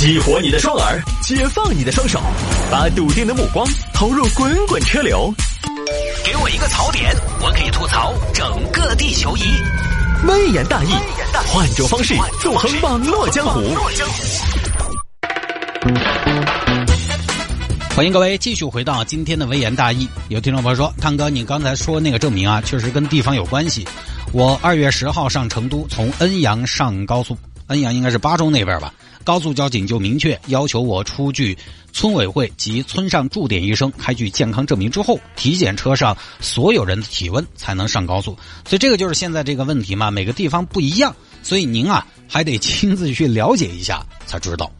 激活你的双耳，解放你的双手，把笃定的目光投入滚滚车流。给我一个槽点，我可以吐槽整个地球仪。微言大义，换种方式纵横网络江湖。欢迎各位继续回到今天的微言大义。有听众朋友说：“汤哥，你刚才说那个证明啊，确实跟地方有关系。我二月十号上成都，从恩阳上高速，恩阳应该是巴中那边吧？高速交警就明确要求我出具村委会及村上驻点医生开具健康证明之后，体检车上所有人的体温才能上高速。所以这个就是现在这个问题嘛，每个地方不一样，所以您啊还得亲自去了解一下才知道。”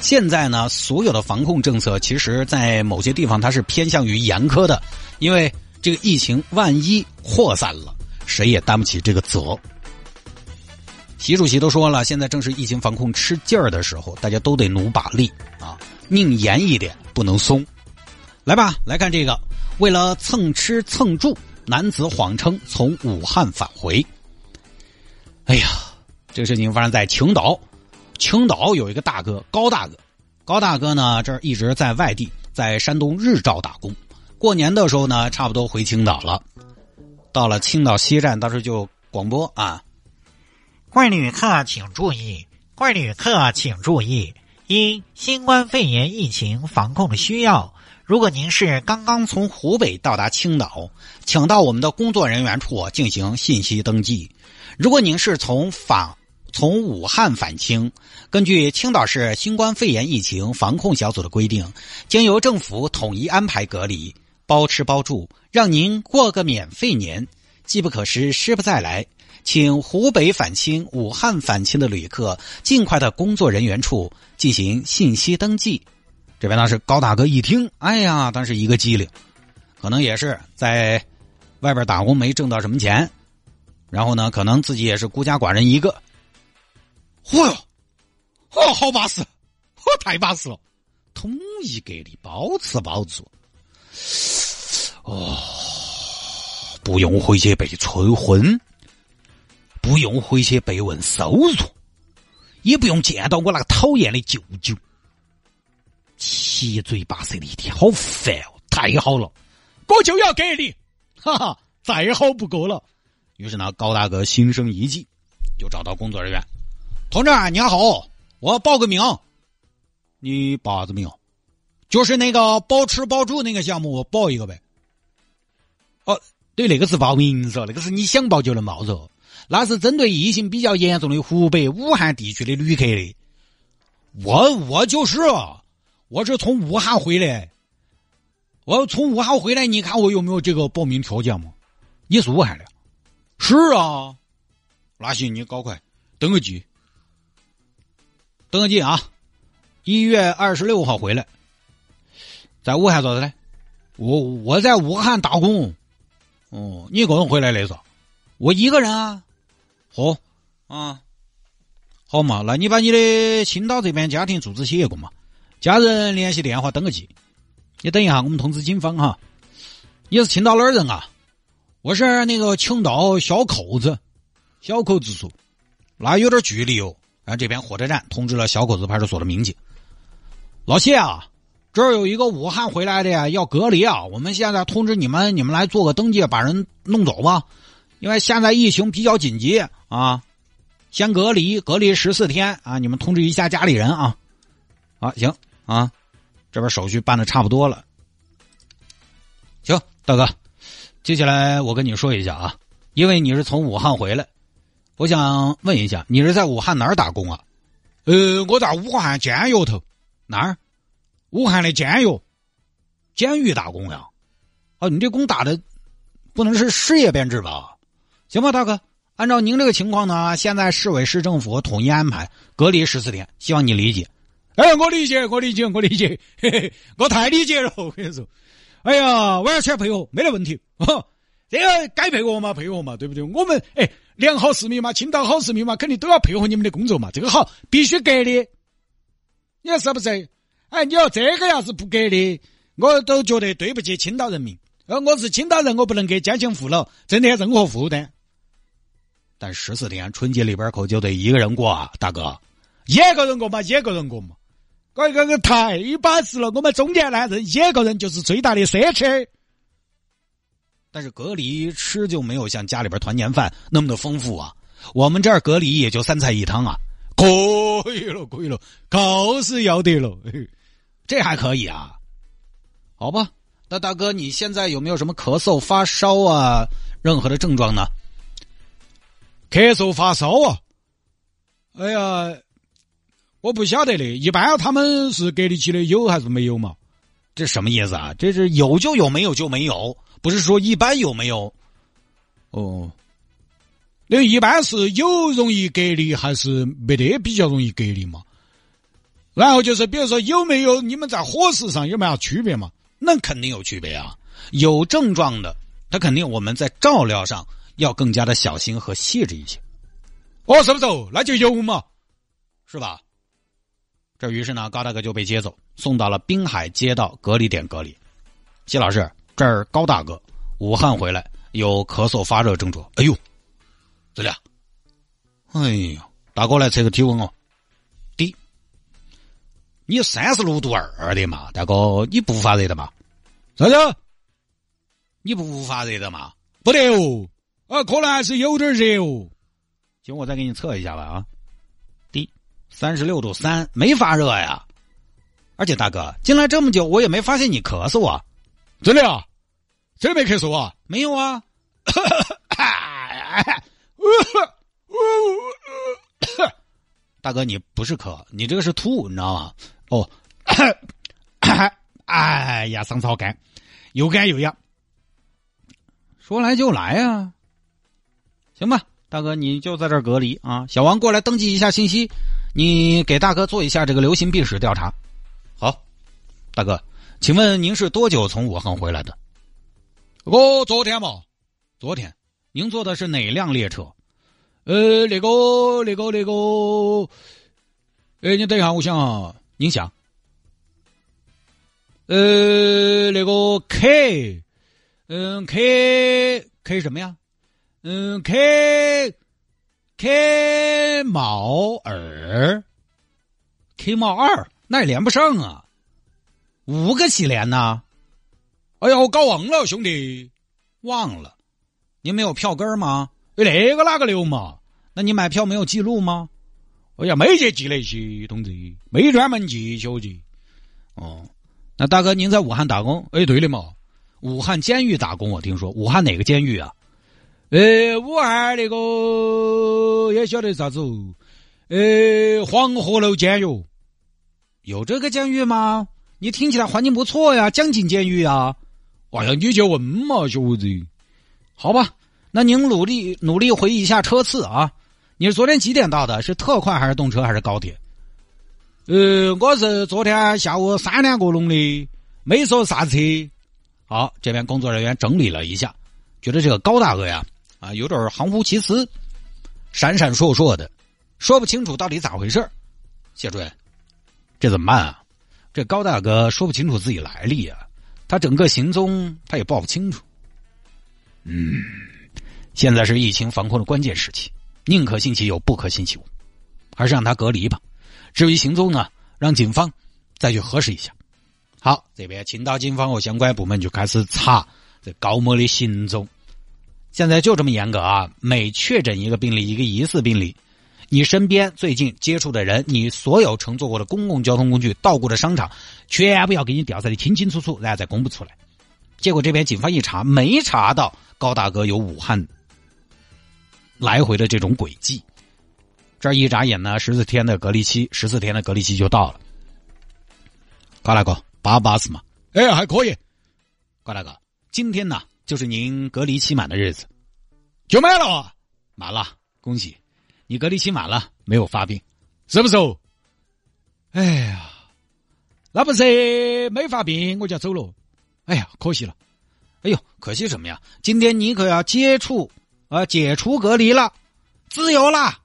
现在呢，所有的防控政策，其实，在某些地方它是偏向于严苛的，因为这个疫情万一扩散了，谁也担不起这个责。习主席都说了，现在正是疫情防控吃劲儿的时候，大家都得努把力啊，宁严一点，不能松。来吧，来看这个，为了蹭吃蹭住，男子谎称从武汉返回。哎呀，这个事情发生在青岛。青岛有一个大哥高大哥，高大哥呢这儿一直在外地，在山东日照打工。过年的时候呢，差不多回青岛了。到了青岛西站，当时就广播啊：“各位旅客请注意，各位旅客请注意，因新冠肺炎疫情防控的需要，如果您是刚刚从湖北到达青岛，请到我们的工作人员处进行信息登记。如果您是从访。”从武汉返青，根据青岛市新冠肺炎疫情防控小组的规定，经由政府统一安排隔离，包吃包住，让您过个免费年。机不可失，失不再来，请湖北返青、武汉返青的旅客尽快到工作人员处进行信息登记。这边呢是高大哥一听，哎呀，当时一个机灵，可能也是在外边打工没挣到什么钱，然后呢，可能自己也是孤家寡人一个。嚯哟，哦，好巴适，哦，太巴适了！统一隔离，包吃包住，哦，不用回去被催婚，不用回去被问收入，也不用见到我那个讨厌的舅舅，七嘴八舌的一天，好烦哦！太好了，我就要给你，哈哈，再好不过了。于是呢，高大哥心生一计，就找到工作人员。同志你好，我报个名。你报啥子名？就是那个包吃包住那个项目，我报一个呗。哦，对，那个是报名噻，那个是你想报就能报噻。那是针对疫情比较严重的湖北武汉地区的旅客的。我我就是，我是从武汉回来。我从武汉回来，你看我有没有这个报名条件嘛？你是武汉的？是啊。那行，你搞快登个记。登个记啊！一月二十六号回来，在武汉做的嘞？我我在武汉打工。哦，你一个人回来的是？我一个人啊。嚯啊，好嘛，那你把你的青岛这边家庭住址写一个嘛，家人联系电话登个记。你等一下，我们通知警方哈。你是青岛哪儿人啊？我是那个青岛小口子，小口子处，那有点距离哦。然后这边火车站通知了小口子派出所的民警，老谢啊，这儿有一个武汉回来的呀，要隔离啊。我们现在通知你们，你们来做个登记，把人弄走吧。因为现在疫情比较紧急啊，先隔离，隔离十四天啊。你们通知一下家里人啊。啊，行啊，这边手续办的差不多了。行，大哥，接下来我跟你说一下啊，因为你是从武汉回来。我想问一下，你是在武汉哪儿打工啊？呃，我在武汉监狱头，哪儿？武汉的监狱，监狱打工呀？哦，你这工打的不能是事业编制吧？行吧，大哥，按照您这个情况呢，现在市委市政府统一安排隔离十四天，希望你理解。哎，我理解，我理解，我理解，嘿嘿，我太理解了。我跟你说，哎呀，完全配合，没得问题。这个该配合嘛，配合嘛，对不对？我们哎。良好市民嘛，青岛好市民嘛，肯定都要配合你们的工作嘛。这个好，必须隔离。你说是不是？哎，你要这个要是不隔离，我都觉得对不起青岛人民。呃，我是青岛人，我不能给家乡父老增添任何负担。但十四天春节里边可就得一个人过啊，大哥。一个人过嘛，一个人过嘛。这个个太巴适了，我们中年男人一个人就是最大的奢侈。但是隔离吃就没有像家里边团年饭那么的丰富啊。我们这儿隔离也就三菜一汤啊，可以了，可以了，够是要得了，这还可以啊。好吧，那大哥你现在有没有什么咳嗽、发烧啊，任何的症状呢？咳嗽、发烧啊？哎呀，我不晓得的。一般他们是隔离期的有还是没有嘛？这什么意思啊？这是有就有，没有就没有，不是说一般有没有？哦，那一般是有容易隔离，还是没得比较容易隔离嘛？然后就是比如说有没有你们在伙食上有没有区别嘛？那肯定有区别啊！有症状的，他肯定我们在照料上要更加的小心和细致一些。哦，是不是？那就有嘛，是吧？这于是呢，高大哥就被接走，送到了滨海街道隔离点隔离。谢老师，这儿高大哥，武汉回来，有咳嗽发热症状。哎呦，这俩，哎呦，大哥来测个体温哦，低。你三十六度二的嘛，大哥，你不发热的嘛？啥子？你不发热的嘛？不得哦，啊，可能还是有点热哦。行，我再给你测一下吧啊，低三十六度三，没发热呀。而且大哥进来这么久，我也没发现你咳嗽啊，真的啊？真没咳嗽啊？没有啊。大哥，你不是咳，你这个是吐，你知道吗？哦，哎呀，嗓子好干，又干又痒。说来就来啊，行吧。大哥，你就在这儿隔离啊！小王过来登记一下信息，你给大哥做一下这个流行病史调查。好，大哥，请问您是多久从武汉回来的？我昨天嘛，昨天。您坐的是哪辆列车？呃，那个、那个、那个……哎，你等一下，我想啊，您想？呃，那个 K，嗯，K K 什么呀？嗯，K K 毛二，K 毛二，那也连不上啊，五个起连呢？哎呀，我搞忘了，兄弟，忘了，您没有票根吗？那个哪个留嘛？那你买票没有记录吗？哎呀，没去记那些东西，没专门记，小姐。哦，那大哥您在武汉打工？哎，对了嘛，武汉监狱打工，我听说，武汉哪个监狱啊？呃，武汉那个也晓得啥子？呃，黄鹤楼监狱有这个监狱吗？你听起来环境不错呀，江景监狱啊。哎呀，你就问嘛，小伙子。好吧，那您努力努力回忆一下车次啊。你是昨天几点到的？是特快还是动车还是高铁？呃，我是昨天下午三点过弄的，没说啥车。好，这边工作人员整理了一下，觉得这个高大哥呀。啊，有点含糊其辞，闪闪烁烁的，说不清楚到底咋回事谢主任，这怎么办啊？这高大哥说不清楚自己来历啊，他整个行踪他也报不清楚。嗯，现在是疫情防控的关键时期，宁可信其有，不可信其无，还是让他隔离吧。至于行踪呢，让警方再去核实一下。好，这边青岛警方和相关部门就开始查这高某的行踪。现在就这么严格啊！每确诊一个病例，一个疑似病例，你身边最近接触的人，你所有乘坐过的公共交通工具、到过的商场，全部要给你调查的清清楚楚，然后再公布出来。结果这边警方一查，没查到高大哥有武汉来回的这种轨迹。这一眨眼呢，十四天的隔离期，十四天的隔离期就到了。高大哥，巴巴适嘛？哎，还可以。高大哥，今天呢？就是您隔离期满的日子，就满了，满了，恭喜，你隔离期满了，没有发病，是不是？哎呀，那不是没发病我就要走了，哎呀，可惜了，哎呦，可惜什么呀？今天你可要解除啊，解除隔离了，自由了，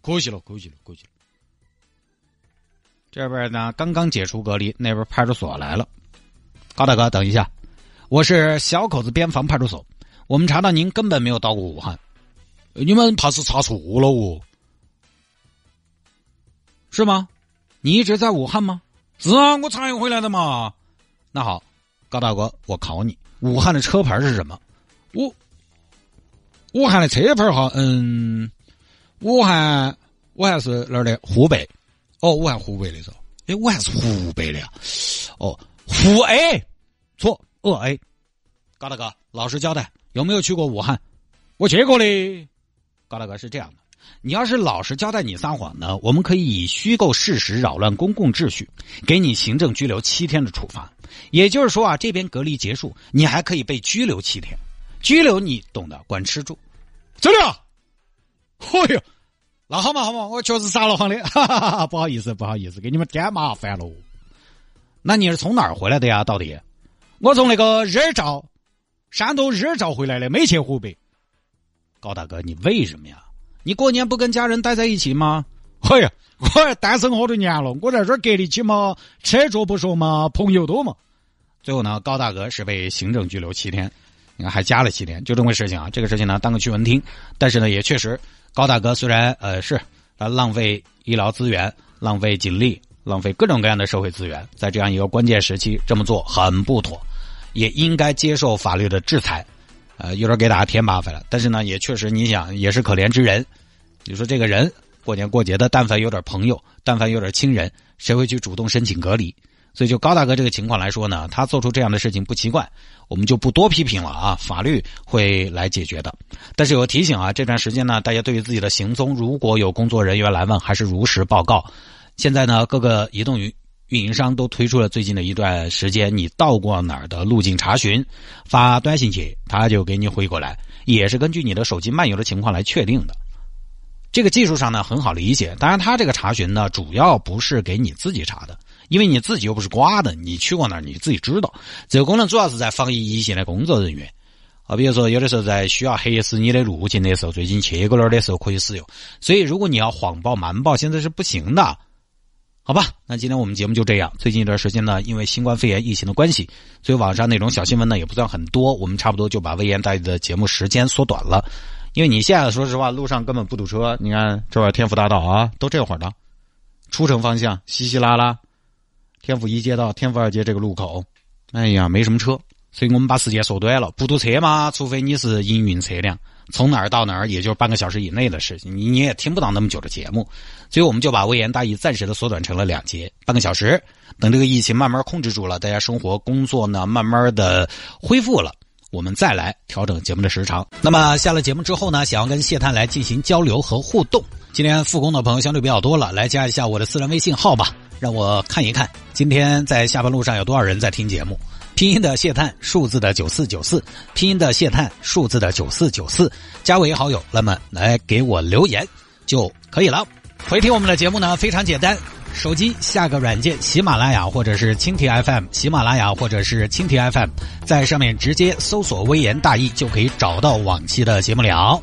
可惜了，可惜了，可惜了。这边呢，刚刚解除隔离，那边派出所来了，高大哥，等一下。我是小口子边防派出所，我们查到您根本没有到过武汉，你们怕是查错了哦。是吗？你一直在武汉吗？是啊，我才回来的嘛。那好，高大哥，我考你，武汉的车牌是什么？武武汉的车牌哈，嗯，武汉武汉是哪儿的？湖北。哦，武汉湖北的是。哎，武汉是湖北的呀。哦，湖哎错，鄂 A。高大哥，老实交代，有没有去过武汉？我去过的。高大哥是这样的，你要是老实交代，你撒谎呢，我们可以以虚构事实扰乱公共秩序，给你行政拘留七天的处罚。也就是说啊，这边隔离结束，你还可以被拘留七天。拘留你懂的，管吃住。真的？哎呦，那好嘛好嘛，我确实撒了谎的，哈哈哈，不好意思不好意思，给你们添麻烦喽。那你是从哪儿回来的呀？到底？我从那个日照。山东日照回来的，没去湖北。高大哥，你为什么呀？你过年不跟家人待在一起吗？哎呀，我单身好多年了，我在这儿隔离起嘛，车着不说嘛，朋友多嘛。最后呢，高大哥是被行政拘留七天，你看还加了七天，就这么个事情啊。这个事情呢，当个趣闻听。但是呢，也确实，高大哥虽然呃是啊浪费医疗资源、浪费警力、浪费各种各样的社会资源，在这样一个关键时期这么做很不妥。也应该接受法律的制裁，呃，有点给大家添麻烦了。但是呢，也确实，你想也是可怜之人。你说这个人过年过节的，但凡有点朋友，但凡有点亲人，谁会去主动申请隔离？所以就高大哥这个情况来说呢，他做出这样的事情不奇怪，我们就不多批评了啊，法律会来解决的。但是有个提醒啊，这段时间呢，大家对于自己的行踪，如果有工作人员来问，还是如实报告。现在呢，各个移动云。运营商都推出了最近的一段时间你到过哪儿的路径查询，发短信去，他就给你回过来，也是根据你的手机漫游的情况来确定的。这个技术上呢很好理解，当然他这个查询呢主要不是给你自己查的，因为你自己又不是瓜的，你去过哪儿你自己知道。这个功能主要是在防疫一线的工作人员啊，比如说有的时候在需要核实你的路径的时候，最近去过哪儿的时候可以使用。所以如果你要谎报瞒报，现在是不行的。好吧，那今天我们节目就这样。最近一段时间呢，因为新冠肺炎疫情的关系，所以网上那种小新闻呢也不算很多。我们差不多就把魏岩大义的节目时间缩短了。因为你现在说实话，路上根本不堵车。你看这会儿天府大道啊，都这会儿的，出城方向稀稀拉拉。天府一街道、天府二街这个路口，哎呀，没什么车，所以我们把时间缩短了。不堵车嘛，除非你是营运车辆。从哪儿到哪儿，也就半个小时以内的事情，你你也听不到那么久的节目，所以我们就把微言大义暂时的缩短成了两节，半个小时。等这个疫情慢慢控制住了，大家生活工作呢慢慢的恢复了，我们再来调整节目的时长。那么下了节目之后呢，想要跟谢探来进行交流和互动，今天复工的朋友相对比较多了，来加一下我的私人微信号吧，让我看一看今天在下班路上有多少人在听节目。拼音的谢探，数字的九四九四，拼音的谢探，数字的九四九四，加为好友，那么来给我留言就可以了。回听我们的节目呢，非常简单，手机下个软件，喜马拉雅或者是蜻蜓 FM，喜马拉雅或者是蜻蜓 FM，在上面直接搜索“微言大义”就可以找到往期的节目了。